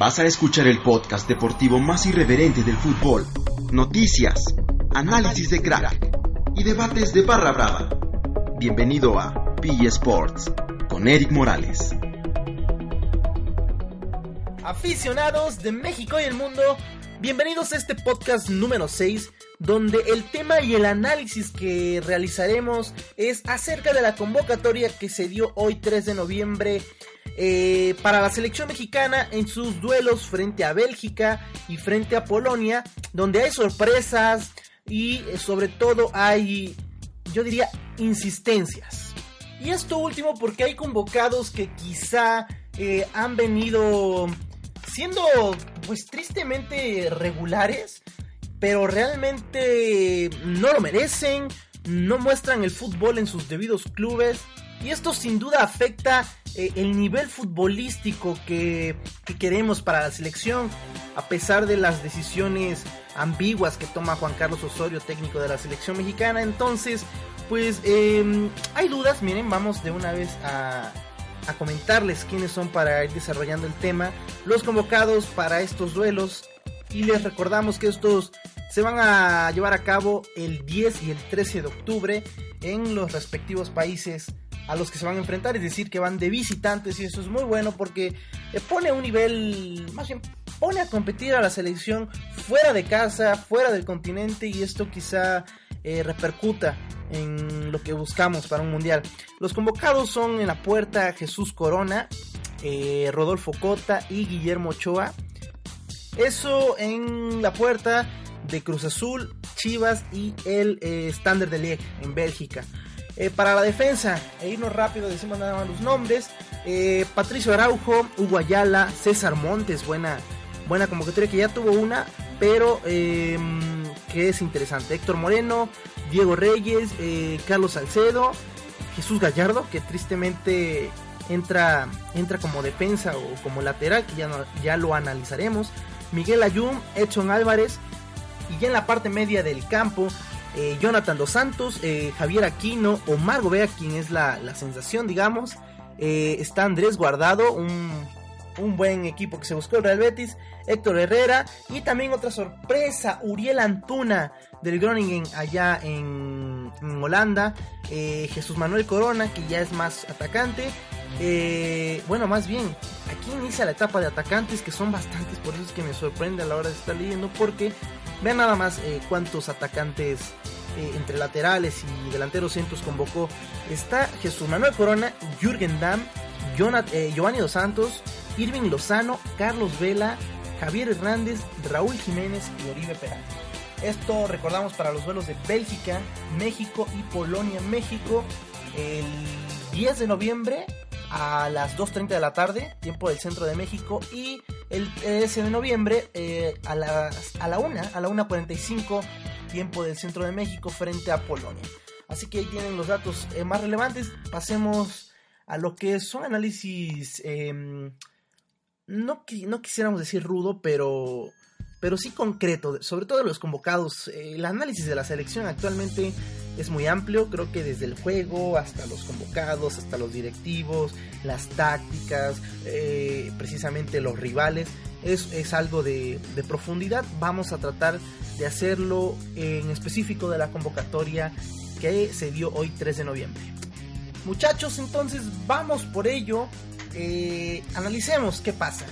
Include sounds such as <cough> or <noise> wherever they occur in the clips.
Vas a escuchar el podcast deportivo más irreverente del fútbol. Noticias, análisis de crack y debates de barra brava. Bienvenido a PG Sports con Eric Morales. Aficionados de México y el mundo, bienvenidos a este podcast número 6 donde el tema y el análisis que realizaremos es acerca de la convocatoria que se dio hoy 3 de noviembre eh, para la selección mexicana en sus duelos frente a Bélgica y frente a Polonia, donde hay sorpresas y eh, sobre todo hay, yo diría, insistencias. Y esto último porque hay convocados que quizá eh, han venido siendo pues tristemente regulares pero realmente no lo merecen, no muestran el fútbol en sus debidos clubes y esto sin duda afecta eh, el nivel futbolístico que, queremos para la selección, a pesar de las decisiones ambiguas que toma Juan Carlos Osorio, técnico de la selección mexicana. Entonces, pues em, hay dudas, miren, vamos de una vez a, a comentarles quiénes son para ir desarrollando el tema, los convocados para estos duelos y les recordamos que estos se van a llevar a cabo el 10 y el 13 de octubre en los respectivos países a los que se van a enfrentar, es decir, que van de visitantes y eso es muy bueno porque eh, pone un nivel, más bien pone a competir a la selección fuera de casa, fuera del continente y esto quizá eh, repercuta en lo que buscamos para un mundial. Los convocados son en la puerta Jesús Corona, eh, Rodolfo Cota y Guillermo Ochoa. Eso en la puerta de Cruz Azul, Chivas y el Standard de Liège en Bélgica. Eh, para la defensa, e irnos rápido, decimos nada más los nombres. Eh, Patricio Araujo, Hugo Ayala, César Montes, buena, buena convocatoria que ya tuvo una, pero em, que es interesante. Héctor Moreno, Diego Reyes, Carlos Salcedo, Jesús Gallardo, que tristemente entra, entra como defensa o como lateral, que ya, ya lo analizaremos. Miguel Ayun, Edson Álvarez, y ya en la parte media del campo, eh, Jonathan Dos Santos, eh, Javier Aquino, Omar Gobea, quien es la, sensación, digamos. Eh, está Andrés Guardado, un, buen equipo que se buscó el Real Betis. Héctor Herrera y también otra sorpresa, Uriel Antuna del Groningen allá en, en Holanda. Jesús Manuel Corona, que ya es más atacante. bueno, más bien, aquí inicia la etapa de atacantes que son bastantes, por eso es que me sorprende a la hora de estar leyendo, porque Vean nada más eh, cuántos atacantes eh, entre laterales y delanteros centros convocó. Está Jesús Manuel Corona, Jürgen Damm, eh, Giovanni Dos Santos, Irving Lozano, Carlos Vela, Javier Hernández, Raúl Jiménez y Oribe Peralta. Esto recordamos para los vuelos de Bélgica, México y Polonia, México, el 10 de noviembre a las 2.30 de la tarde, tiempo del centro de México, y el 13 de noviembre eh, a, las, a la 1, a la 1.45, tiempo del centro de México, frente a Polonia. Así que ahí tienen los datos eh, más relevantes. Pasemos a lo que son análisis, em, no, no quisiéramos decir rudo, pero pero sí concreto, sobre todo los convocados. El análisis de la selección actualmente es muy amplio, creo que desde el juego hasta los convocados, hasta los directivos, las tácticas, eh, precisamente los rivales, es, es algo de, profundidad. Vamos a tratar de hacerlo en específico de la convocatoria que se dio hoy 3 de noviembre. Muchachos, entonces vamos por ello. Eh, analicemos qué pasa.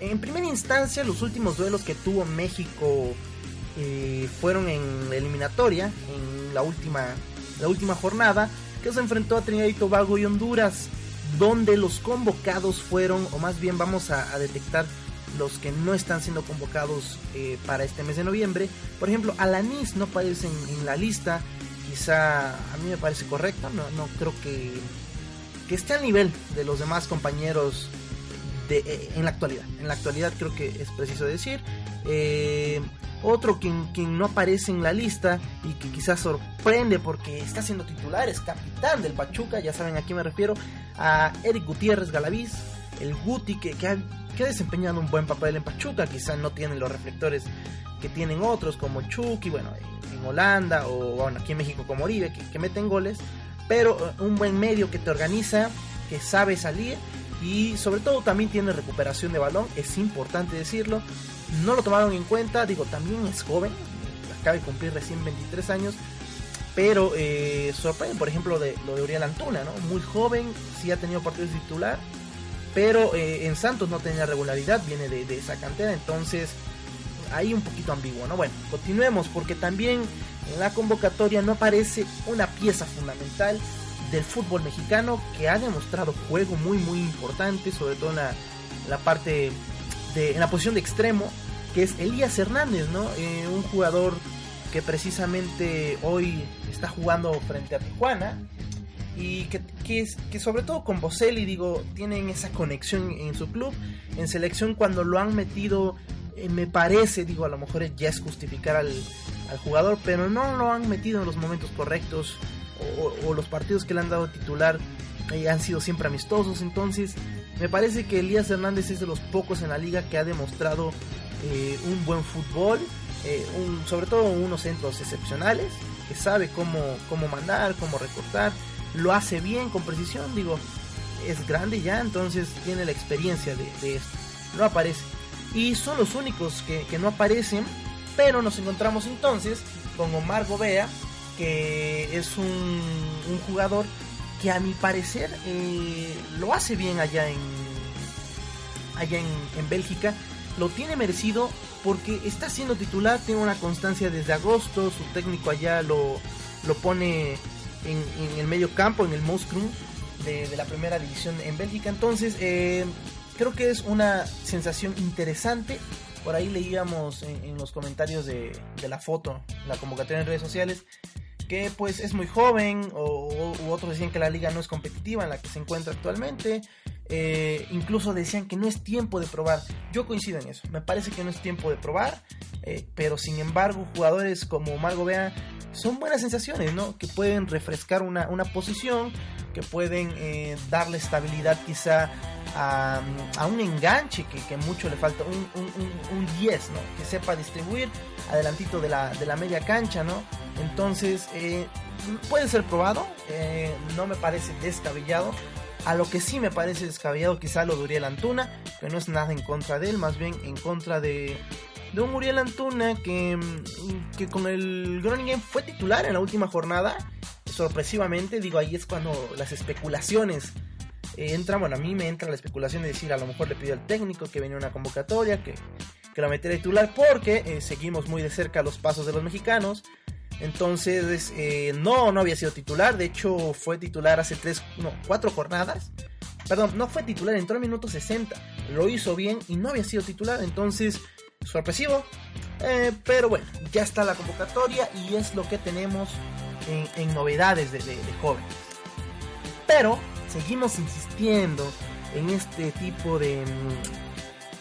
En primera instancia, los últimos duelos que tuvo México fueron en eliminatoria, en la última, la última jornada, que se enfrentó a Trinidad y Tobago y Honduras, donde los convocados fueron, o más bien vamos a, detectar los que no están siendo convocados eh, para este mes de noviembre. Por ejemplo, Alanis no aparece en, la lista, quizá a mí me parece correcto, no, no creo que, que esté al nivel de los demás compañeros eh, en la actualidad. En la actualidad creo que es preciso decir. Eh, otro quien, quien, no aparece en la lista y que quizás sorprende porque está siendo titular, es capitán del Pachuca, ya saben a quién me refiero, a Eric Gutiérrez Galaviz, el Guti que, que, ha, desempeñado un buen papel en Pachuca, quizás no tiene los reflectores que tienen otros como Chucky, bueno, en, Holanda o bueno, aquí en México como Oribe, que, que meten goles, pero eh, un buen medio que te organiza, que sabe salir y sobre todo también tiene recuperación de balón, es importante decirlo. No lo tomaron en cuenta, digo, también es joven, acaba de cumplir recién 23 años, pero eh, sorprende, por ejemplo, de, lo de Uriel Antuna, ¿no? Muy joven, sí ha tenido partidos titular, pero eh, en Santos no tenía regularidad, viene de, de, esa cantera, entonces ahí un poquito ambiguo, ¿no? Bueno, continuemos, porque también en la convocatoria no aparece una pieza fundamental del fútbol mexicano que ha demostrado juego muy muy importante, sobre todo en la, parte de en la posición de extremo, que es Elías Hernández, ¿no? Eh, un jugador que precisamente hoy está jugando frente a Tijuana y que, que, que sobre todo con Boselli, digo, tienen esa conexión en su club. En selección cuando lo han metido, eh, me parece, digo, a lo mejor ya es justificar al, al jugador, pero no lo han metido en los momentos correctos o, los partidos que le han dado titular eh, han sido siempre amistosos. Entonces, me parece que Elías Hernández es de los pocos en la liga que ha demostrado eh, un buen fútbol, eh, sobre todo unos centros excepcionales, que sabe cómo, cómo mandar, cómo recortar, lo hace bien con precisión, digo, es grande ya, entonces tiene la experiencia de, esto. No aparece. Y son los únicos que, que no aparecen, pero nos encontramos entonces con Omar Gobea, que es un, jugador que a mi parecer eh, lo hace bien allá en allá en, Bélgica lo tiene merecido porque está siendo titular tiene una constancia desde agosto su técnico allá lo, lo pone en, el medio campo en el Moskrum de, la primera división en Bélgica. Entonces eh, creo que es una sensación interesante. Por ahí leíamos en, los comentarios de, de, la foto, la convocatoria en redes sociales, que pues es muy joven o, otros decían que la liga no es competitiva en la que se encuentra actualmente. Eh, incluso decían que no es tiempo de probar. Yo coincido en eso. Me parece que no es tiempo de probar. Eh, pero sin embargo, jugadores como Margo Bea son buenas sensaciones, ¿no? Que pueden refrescar una, una posición, que pueden eh, darle estabilidad quizá a, un enganche que, que, mucho le falta, un, un, un, 10, ¿no? Que sepa distribuir adelantito de la, de la media cancha, ¿no? Entonces, eh, puede ser probado, eh, no me parece descabellado. A lo que sí me parece descabellado, quizá lo de Uriel Antuna, que no es nada en contra de él, más bien en contra de, de un Uriel Antuna que, que con el Groningen fue titular en la última jornada, sorpresivamente, digo, ahí es cuando las especulaciones eh, entran, bueno, a mí me entra la especulación de decir, a lo mejor le pidió al técnico que venía una convocatoria, que, que lo metiera titular, porque seguimos muy de cerca los pasos de los mexicanos, entonces, eh, no, no había sido titular. De hecho, fue titular hace tres, no, cuatro jornadas. Perdón, no fue titular, entró en minuto 60. Lo hizo bien y no había sido titular. Entonces, sorpresivo. Eh, pero bueno, ya está la convocatoria y es lo que tenemos en, novedades de, de, de jóvenes. Pero seguimos insistiendo en este tipo de,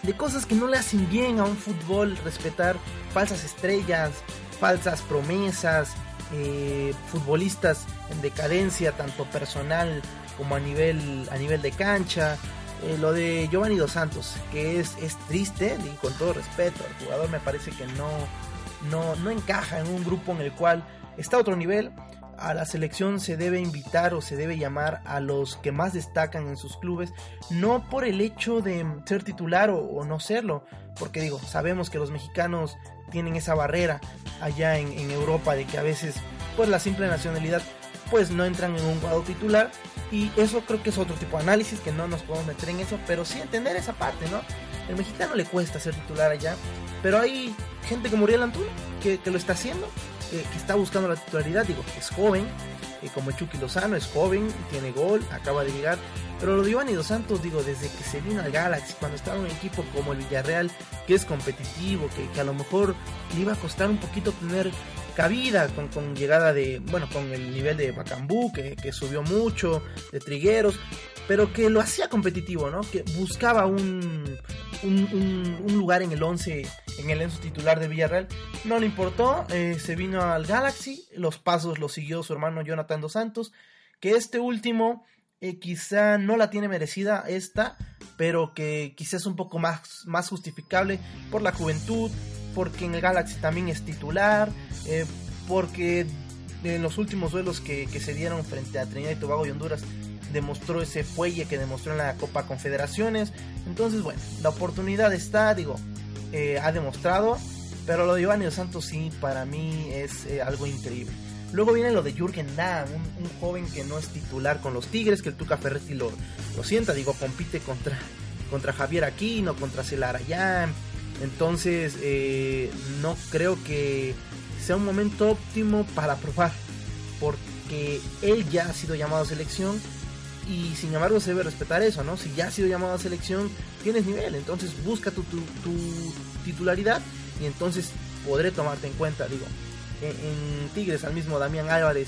de cosas que no le hacen bien a un fútbol, respetar falsas estrellas, falsas promesas, eh, futbolistas en decadencia, tanto personal como a nivel, a nivel de cancha. Eh, lo de Giovanni Dos Santos, que es, es triste, y con todo respeto, el jugador me parece que no, no, no encaja en un grupo en el cual está a otro nivel. A la selección se debe invitar o se debe llamar a los que más destacan en sus clubes, no por el hecho de ser titular o, no serlo, porque digo, sabemos que los mexicanos tienen esa barrera allá en, Europa de que a veces pues la simple nacionalidad pues no entran en un cuadro titular y eso creo que es otro tipo de análisis que no nos podemos meter en eso, pero sí entender esa parte, ¿no? El mexicano le cuesta ser titular allá, pero hay gente como Uriel Antuna que, lo está haciendo, que, está buscando la titularidad, digo, es joven, eh, como Chucky Lozano, es joven, tiene gol, acaba de llegar, pero lo de y Dos Santos, digo, desde que se vino al Galaxy, cuando estaba en un equipo como el Villarreal, que es competitivo, que, a lo mejor le iba a costar un poquito tener cabida con, llegada de, bueno, con el nivel de Bacambú, que, subió mucho, de Trigueros, pero que lo hacía competitivo, ¿no? Que buscaba un, un, lugar en el 11, en el 11 titular de Villarreal. No le importó, eh, se vino al Galaxy, los pasos los siguió su hermano Jonathan Dos Santos, que este último eh, quizá no la tiene merecida esta, pero que quizás es un poco más, más justificable por la juventud, porque en el Galaxy también es titular, eh, porque en los últimos duelos que, se dieron frente a Trinidad y Tobago y Honduras demostró ese fuelle que demostró en la Copa Confederaciones. Entonces, bueno, la oportunidad está, digo, eh, ha demostrado. Pero lo de Giovanni Dos Santos sí, para mí es eh, algo increíble. Luego viene lo de Jürgen Damm, un, joven que no es titular con los Tigres, que el Tuca Ferretti lo, lo sienta, digo, compite contra, contra Javier Aquino, contra Celarayán. Entonces, eh, no creo que sea un momento óptimo para probar, porque él ya ha sido llamado a selección y sin embargo se debe respetar eso, ¿no? Si ya ha sido llamado a selección, tienes nivel, entonces busca tu, tu, titularidad y entonces podré tomarte en cuenta, digo. En, Tigres al mismo Damián Álvarez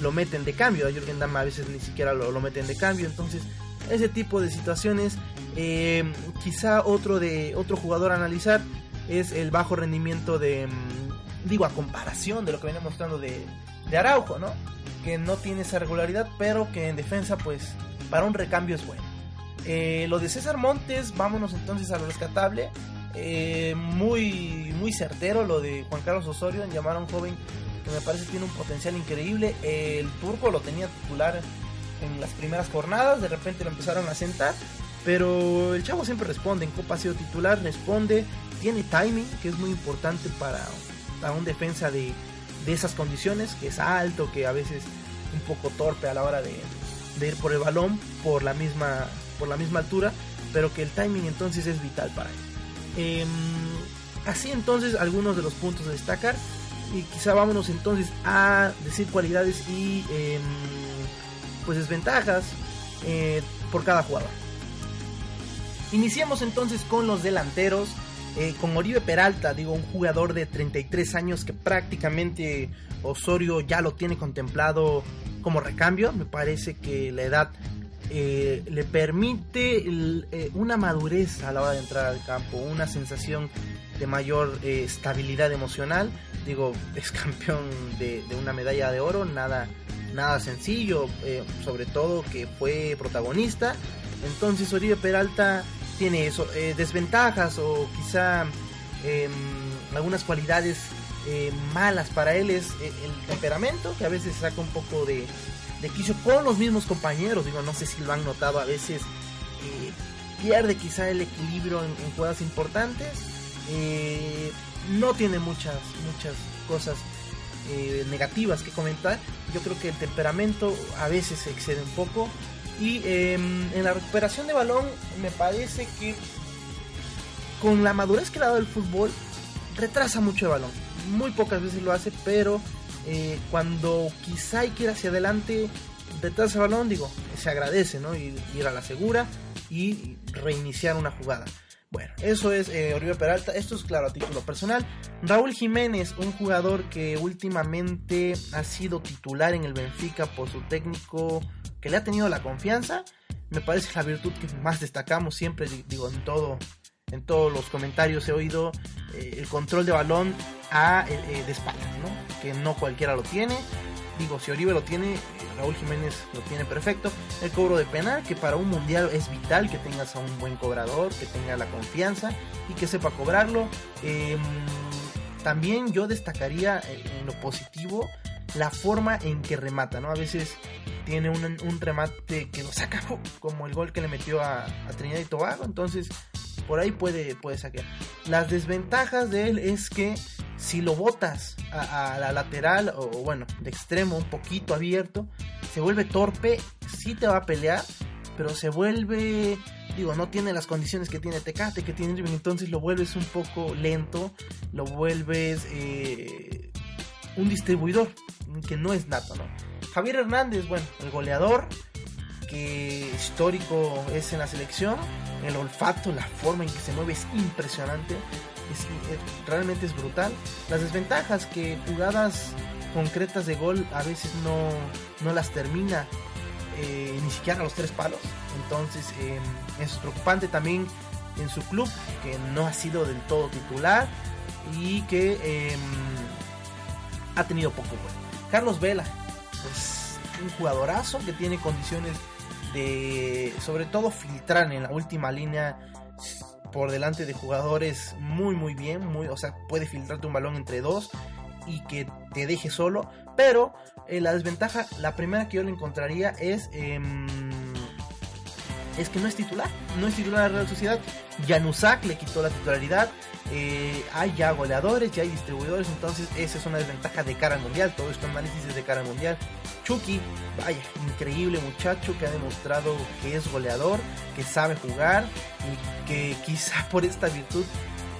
lo meten de cambio, a Jürgen Damm a veces ni siquiera lo meten de cambio, entonces ese tipo de situaciones. Eh, quizá otro de otro jugador a analizar es el bajo rendimiento de, mm, digo, a comparación de lo que viene mostrando de, de Araujo, ¿no? Que no tiene esa regularidad, pero que en defensa, pues, para un recambio es bueno. Eh, lo de César Montes, vámonos entonces a lo rescatable. Eh, muy, muy certero lo de Juan Carlos Osorio en llamar a un joven que me parece tiene un potencial increíble. el turco lo tenía titular en las primeras jornadas, de repente lo empezaron a sentar, pero el chavo siempre responde, en Copa ha sido titular, responde, tiene timing, que es muy importante para, para un defensa de, de esas condiciones, que es alto, que a veces un poco torpe a la hora de, de, ir por el balón por la misma por la misma altura, pero que el timing entonces es vital para él. Em, así entonces algunos de los puntos a destacar y quizá vámonos entonces a decir cualidades y em, pues desventajas eh, por cada jugador. Iniciamos entonces con los delanteros. Eh, con Oribe Peralta, digo, un jugador de 33 años que prácticamente Osorio ya lo tiene contemplado como recambio. Me parece que la edad eh, le permite una madurez a la hora de entrar al campo, una sensación de mayor estabilidad emocional. Digo, <laughs> es campeón de, de, una medalla de oro, nada, nada sencillo, eh, sobre todo que fue protagonista. Entonces Oribe Peralta tiene eso, eh, desventajas o quizá em, algunas cualidades eh, malas para él es el temperamento, que a veces saca un poco de, de quicio con los mismos compañeros. Digo, no sé si lo han notado, a veces pierde quizá el equilibrio en, en jugadas importantes. no tiene muchas, muchas cosas eh, negativas que comentar. Yo creo que el temperamento a veces se excede un poco. Y em, en la recuperación de balón me parece que con la madurez que le ha dado el fútbol, retrasa mucho el balón. Muy pocas veces lo hace, pero eh, cuando quizá hay que ir hacia adelante, retrasa el balón, digo, se agradece, ¿no? Ir, ir a la segura y reiniciar una jugada. Bueno, eso es eh, Oribe Peralta. Esto es claro a título personal. Raúl Jiménez, un jugador que últimamente ha sido titular en el Benfica por su técnico que le ha tenido la confianza. Me parece la virtud que más destacamos siempre, digo, en todo, en todos los comentarios he oído eh, el control de balón a eh, de espaldas, ¿no? Que no cualquiera lo tiene digo, si Oribe lo tiene, Raúl Jiménez lo tiene perfecto. El cobro de penal, que para un mundial es vital que tengas a un buen cobrador, que tenga la confianza y que sepa cobrarlo. Em, también yo destacaría eh, en lo positivo la forma en que remata, ¿no? A veces tiene un, remate que lo saca como el gol que le metió a, a Trinidad y Tobago, entonces por ahí puede, puede saquear. Las desventajas de él es que si lo botas a, la lateral o bueno, de extremo un poquito abierto, se vuelve torpe, sí te va a pelear, pero se vuelve, digo, no tiene las condiciones que tiene Tecate, que tiene Irving, entonces lo vuelves un poco lento, lo vuelves eh, un distribuidor que no es nato, ¿no? Javier Hernández, bueno, el goleador, que histórico es en la selección, el olfato, la forma en que se mueve es impresionante, realmente es brutal. Las desventajas que jugadas concretas de gol a veces no, no las termina eh, ni siquiera a los tres palos, entonces eh, es preocupante también en su club que no ha sido del todo titular y que em, ha tenido poco gol. Carlos Vela, pues un jugadorazo que tiene condiciones de sobre todo filtrar en la última línea por delante de jugadores muy muy bien, muy, o sea, puede filtrarte un balón entre dos y que te deje solo, pero eh, la desventaja, la primera que yo le encontraría es em, es que no es titular, no es titular de la Real Sociedad. Janusak le quitó la titularidad. Eh, hay ya goleadores, ya hay distribuidores, entonces esa es una desventaja de cara al mundial. Todo esto análisis es de cara al mundial. Chucky, vaya, increíble muchacho que ha demostrado que es goleador, que sabe jugar y que <laughs> quizá por esta virtud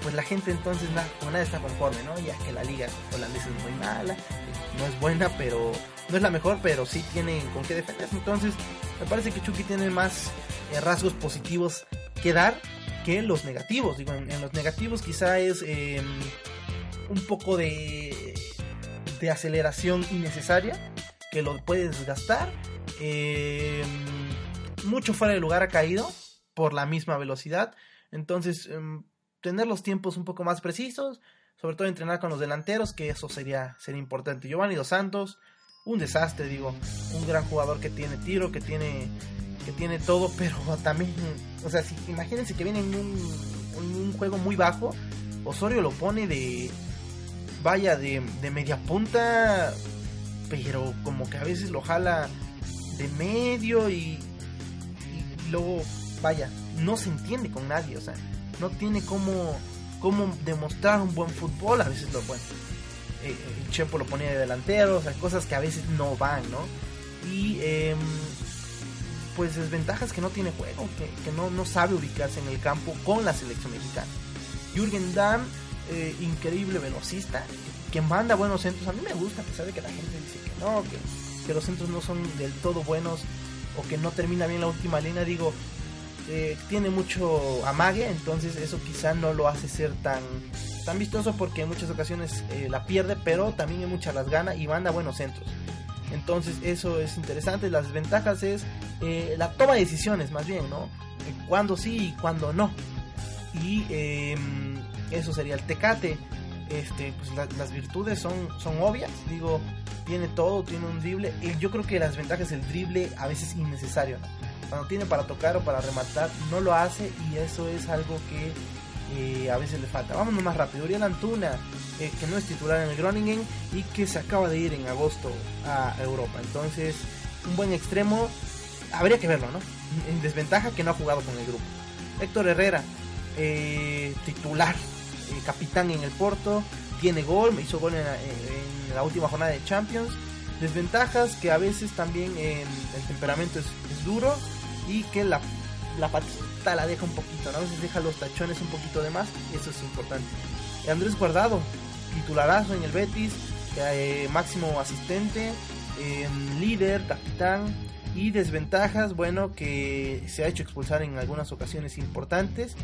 pues la gente entonces nada, nada está conforme, ¿no? Ya que la liga holandesa es muy mala, no es buena, pero no es la mejor, pero sí tiene con qué defenderse. Entonces, me parece que Chucky tiene más eh, rasgos positivos que dar que los negativos. Digo, en, los negativos quizá es em, un poco de, de aceleración innecesaria que lo puede desgastar. Em, mucho fuera de lugar ha caído por la misma velocidad. Entonces, em, tener los tiempos un poco más precisos, sobre todo entrenar con los delanteros, que eso sería, sería importante. Giovanni Dos Santos, un desastre, digo, un gran jugador que tiene tiro, que tiene, que tiene todo, <laughs> pero también, o sea, si, imagínense que viene en un, juego muy bajo, Osorio lo pone de, vaya, de, de media punta, pero como que a veces lo jala de medio y, y luego, vaya, no se entiende con nadie, o sea, no tiene cómo, cómo demostrar un buen fútbol, a veces lo bueno. Eh, el Chepo lo ponía de delantero, o sea, cosas que a veces no van, ¿no? Y em, pues desventajas que no tiene juego, que, no, no, sabe ubicarse en el campo con la selección mexicana. Jürgen Damm, eh, increíble velocista, que manda buenos centros. A mí me gusta, a pesar de que la gente dice que no, que, que los centros no son del todo buenos o que no termina bien la última línea. Digo, eh, tiene mucho amague, entonces eso quizá no lo hace ser tan, tan vistoso porque en muchas ocasiones eh, la pierde, pero también en muchas las gana y manda buenos centros. Entonces eso es interesante. Las desventajas es eh, la toma de decisiones más bien, ¿no? cuando sí y cuando no. Y em, eso sería el tecate. Este, pues las virtudes son, son obvias. Digo, tiene todo, tiene un drible. Yo creo que las ventajas del drible a veces innecesario. ¿no? Cuando tiene para tocar o para rematar, no lo hace y eso es algo que eh, a veces le falta. Vámonos más rápido. Uriel Antuna, eh, que no es titular en el Groningen y que se acaba de ir en agosto a Europa. Entonces, un buen extremo, habría que verlo, ¿no? En desventaja que no ha jugado con el grupo. Héctor Herrera, eh, titular, capitán en el Porto, tiene gol, me hizo gol en la, última jornada de Champions. Desventajas que a veces también el temperamento es duro y que la, la patita la deja un poquito, ¿no? a veces deja los tachones un poquito de más, eso es importante. Andrés Guardado, titularazo en el Betis, eh, máximo asistente, em, líder, capitán y desventajas, bueno, que se ha hecho expulsar en algunas ocasiones importantes.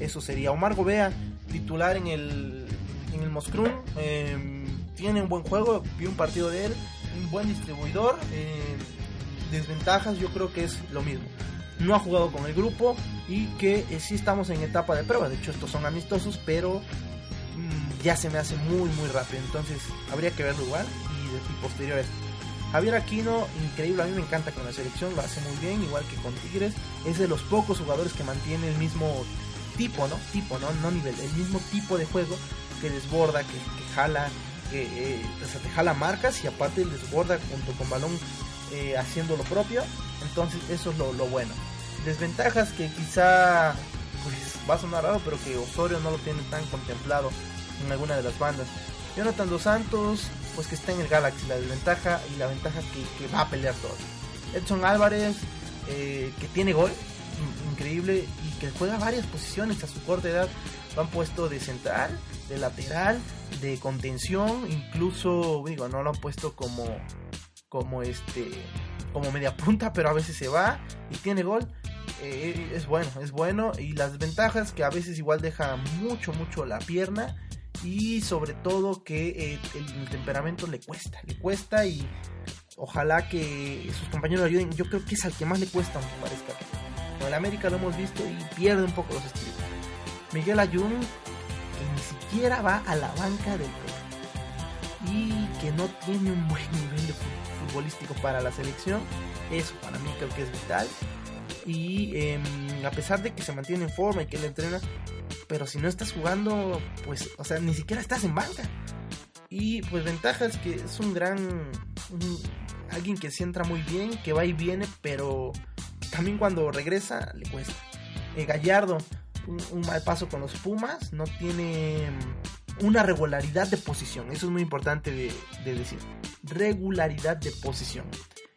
Eso sería Omar Gobea, titular en el, en el Moscrún, em, tiene un buen juego, vi un partido de él, un buen distribuidor. Em, desventajas yo creo que es lo mismo no ha jugado con el grupo y que eh, sí estamos en etapa de prueba. De hecho, estos son amistosos, pero mm, ya se me hace muy, muy rápido. Entonces, habría que verlo igual y, de, posteriores. Javier Aquino, increíble, a mí me encanta con la selección, lo hace muy bien, igual que con Tigres. Es de los pocos jugadores que mantiene el mismo tipo, ¿no? Tipo, ¿no? No nivel, el mismo tipo de juego que desborda, que, jala, que eh, te jala marcas y aparte desborda junto con balón eh, haciendo lo propio. Entonces eso es lo, bueno. Desventajas que quizá pues va a sonar raro, pero que Osorio no lo tiene tan contemplado en alguna de las bandas. Jonathan Dos Santos, pues que está en el Galaxy, la desventaja y la ventaja que, va a pelear todo. Edson Álvarez, eh, que tiene gol, increíble, y que juega varias posiciones a su corta edad. Lo han puesto de central, de lateral, de contención, incluso, digo, no lo han puesto como, como este como media punta, pero a veces se va y tiene gol. Eh, es bueno, es bueno. Y las ventajas que a veces igual deja mucho, mucho la pierna. Y sobre todo que eh, el, temperamento le cuesta, le cuesta y ojalá que sus compañeros ayuden. Yo creo que es al que más le cuesta, aunque parezca. Con el América lo hemos visto y pierde un poco los estilos. Miguel Ayun, que ni siquiera va a la banca del y que no tiene un buen nivel de futbolístico para la selección. Eso para mí creo que es vital. Y em, a pesar de que se mantiene en forma y que él entrena, pero si no estás jugando, pues, o sea, ni siquiera estás en banca. Y pues ventajas que es un gran, alguien que se entra muy bien, que va y viene, pero también cuando regresa le cuesta. Eh, Gallardo, un, mal paso con los Pumas, no tiene mm, una regularidad de posición. Eso es muy importante de, decir. Regularidad de posición.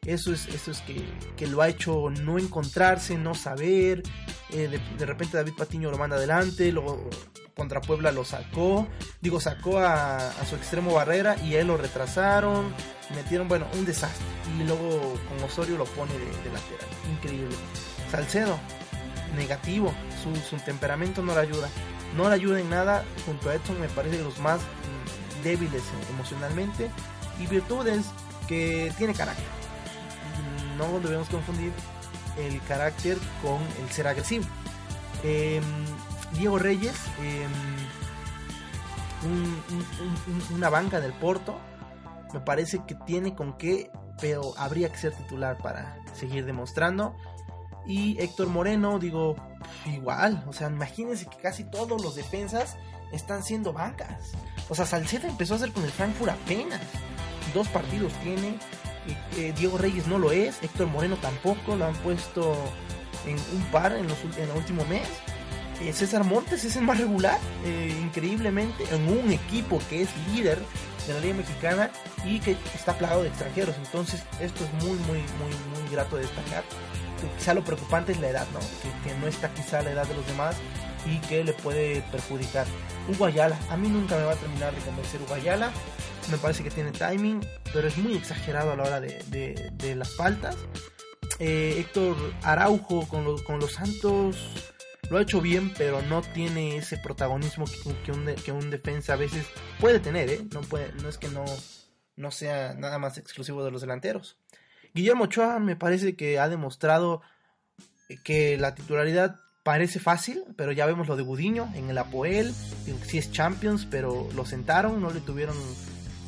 Eso es, eso es que, lo ha hecho no encontrarse, no saber. Eh, de, repente David Patiño lo manda adelante, luego contra Puebla lo sacó. Digo, sacó a, su extremo barrera y él lo retrasaron. Metieron, bueno, un desastre. Y luego con Osorio lo pone de, de lateral. Increíble. Salcedo, negativo. Su, temperamento no le ayuda. No le ayuda en nada. Junto a Edson me parece de los más débiles emocionalmente. Y virtudes que tiene carácter. No debemos confundir el carácter con el ser agresivo. Em, Diego Reyes, em, una banca del Porto, me parece que tiene con qué, pero habría que ser titular para seguir demostrando. Y Héctor Moreno, digo, igual, o sea, imagínense que casi todos los defensas están siendo bancas. O sea, Salcedo empezó a hacer con el Frankfurt apenas. Dos partidos tiene. Eh, Diego Reyes no lo es. Héctor Moreno tampoco. Lo han puesto en un par en, los, en el último mes. Eh, César Montes es el más regular, eh, increíblemente, en un equipo que es líder de la Liga Mexicana y que está plagado de extranjeros. Entonces, esto es muy, muy, muy, muy grato de destacar quizá lo preocupante es la edad, ¿no? Que, no está quizá la edad de los demás y que le puede perjudicar. Hugo Ayala, a mí nunca me va a terminar de convencer Hugo Ayala. Me parece que tiene timing, pero es muy exagerado a la hora de, las faltas. Eh, Héctor Araujo con los, con los Santos lo ha hecho bien, pero no tiene ese protagonismo que, un, que un defensa a veces puede tener, ¿eh? No, puede, no es que no, no sea nada más exclusivo de los delanteros. Guillermo Ochoa me parece que ha demostrado que la titularidad parece fácil, pero ya vemos lo de Gudiño en el Apoel, sí es Champions, pero lo sentaron, no le tuvieron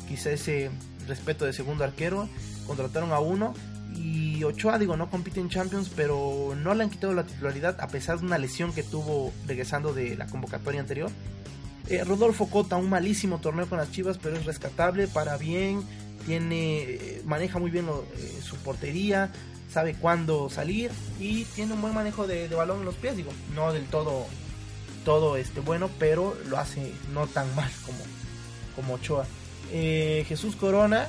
quizá ese respeto de segundo arquero, contrataron a uno y Ochoa, digo, no compite en Champions, pero no le han quitado la titularidad a pesar de una lesión que tuvo regresando de la convocatoria anterior. Eh, Rodolfo Cota, un malísimo torneo con las Chivas, pero es rescatable para bien tiene maneja muy bien eh, su portería, sabe cuándo salir y tiene un buen manejo de, balón en los pies, digo, no del todo todo este bueno, pero lo hace no tan mal como como Ochoa. Eh, Jesús Corona,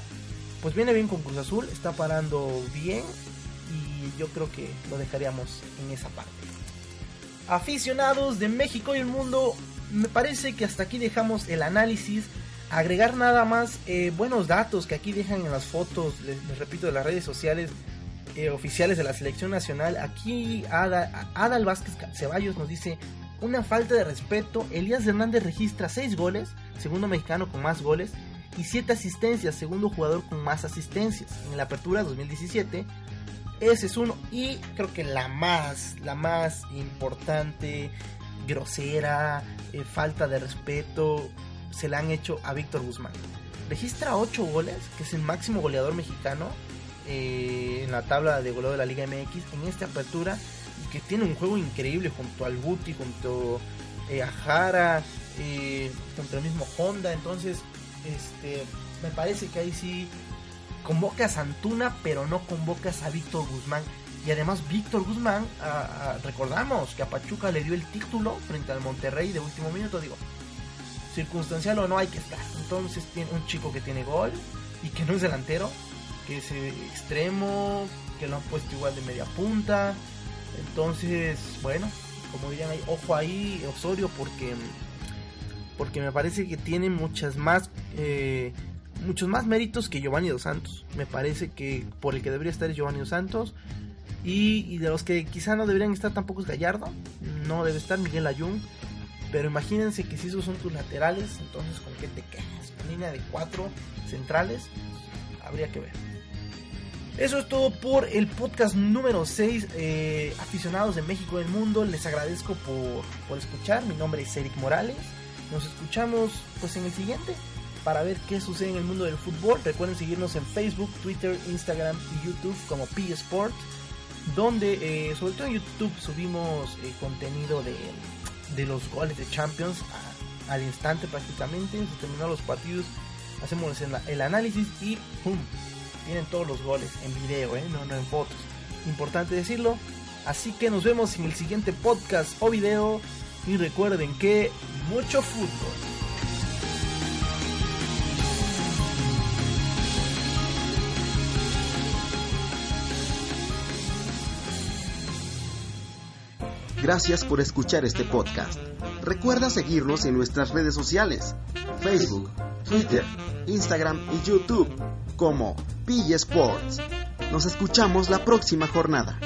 pues viene bien con Cruz Azul, está parando bien y yo creo que lo dejaríamos en esa parte. Aficionados de México y el mundo, me parece que hasta aquí dejamos el análisis agregar nada más eh, buenos datos que aquí dejan en las fotos, les, repito, de las redes sociales eh, oficiales de la selección nacional. Aquí Ada, Adal Vázquez Ceballos nos dice una falta de respeto. Elías Hernández registra 6 goles, segundo mexicano con más goles, y 7 asistencias, segundo jugador con más asistencias. En la apertura 2017, ese es uno. Y creo que la más, la más importante, grosera, eh, falta de respeto, se le han hecho a Víctor Guzmán. Registra 8 goles, que es el máximo goleador mexicano eh, en la tabla de goleo de la Liga MX en esta apertura y que tiene un juego increíble junto al Guti, junto eh, a Jara, contra el mismo Honda. Entonces, este, me parece que ahí sí convocas a Antuna, pero no convocas a Víctor Guzmán. Y además Víctor Guzmán, recordamos que a Pachuca le dio el título frente al Monterrey de último minuto, digo, circunstancial o no hay que estar. Entonces tiene un chico que tiene gol y que no es delantero, que es extremo, que lo han puesto igual de media punta. Entonces, bueno, como dirían ahí, ojo ahí, Osorio, porque, porque me parece que tiene muchas más, eh, muchos más méritos que Giovanni Dos Santos. Me parece que por el que debería estar es Giovanni Dos Santos. Y, de los que quizá no deberían estar tampoco es Gallardo. No debe estar Miguel Ayun. Pero imagínense que si esos son tus laterales, entonces ¿con qué te quedas? Con línea de cuatro centrales, habría que ver. Eso es todo por el podcast número 6, eh, aficionados de México del mundo. Les agradezco por, por escuchar. Mi nombre es Eric Morales. Nos escuchamos pues en el siguiente para ver qué sucede en el mundo del fútbol. Recuerden seguirnos en Facebook, Twitter, Instagram y YouTube como P Sport, donde eh, sobre todo en YouTube subimos eh, contenido de de los goles de Champions al instante prácticamente. Se terminaron los partidos, hacemos el, análisis y ¡pum! Tienen todos los goles en video, ¿eh? no, no en fotos. Importante decirlo. Así que nos vemos en el siguiente podcast o video y recuerden que mucho fútbol. Gracias por escuchar este podcast. Recuerda seguirnos en nuestras redes sociales, Facebook, Twitter, Instagram y YouTube como PG Sports. Nos escuchamos la próxima jornada.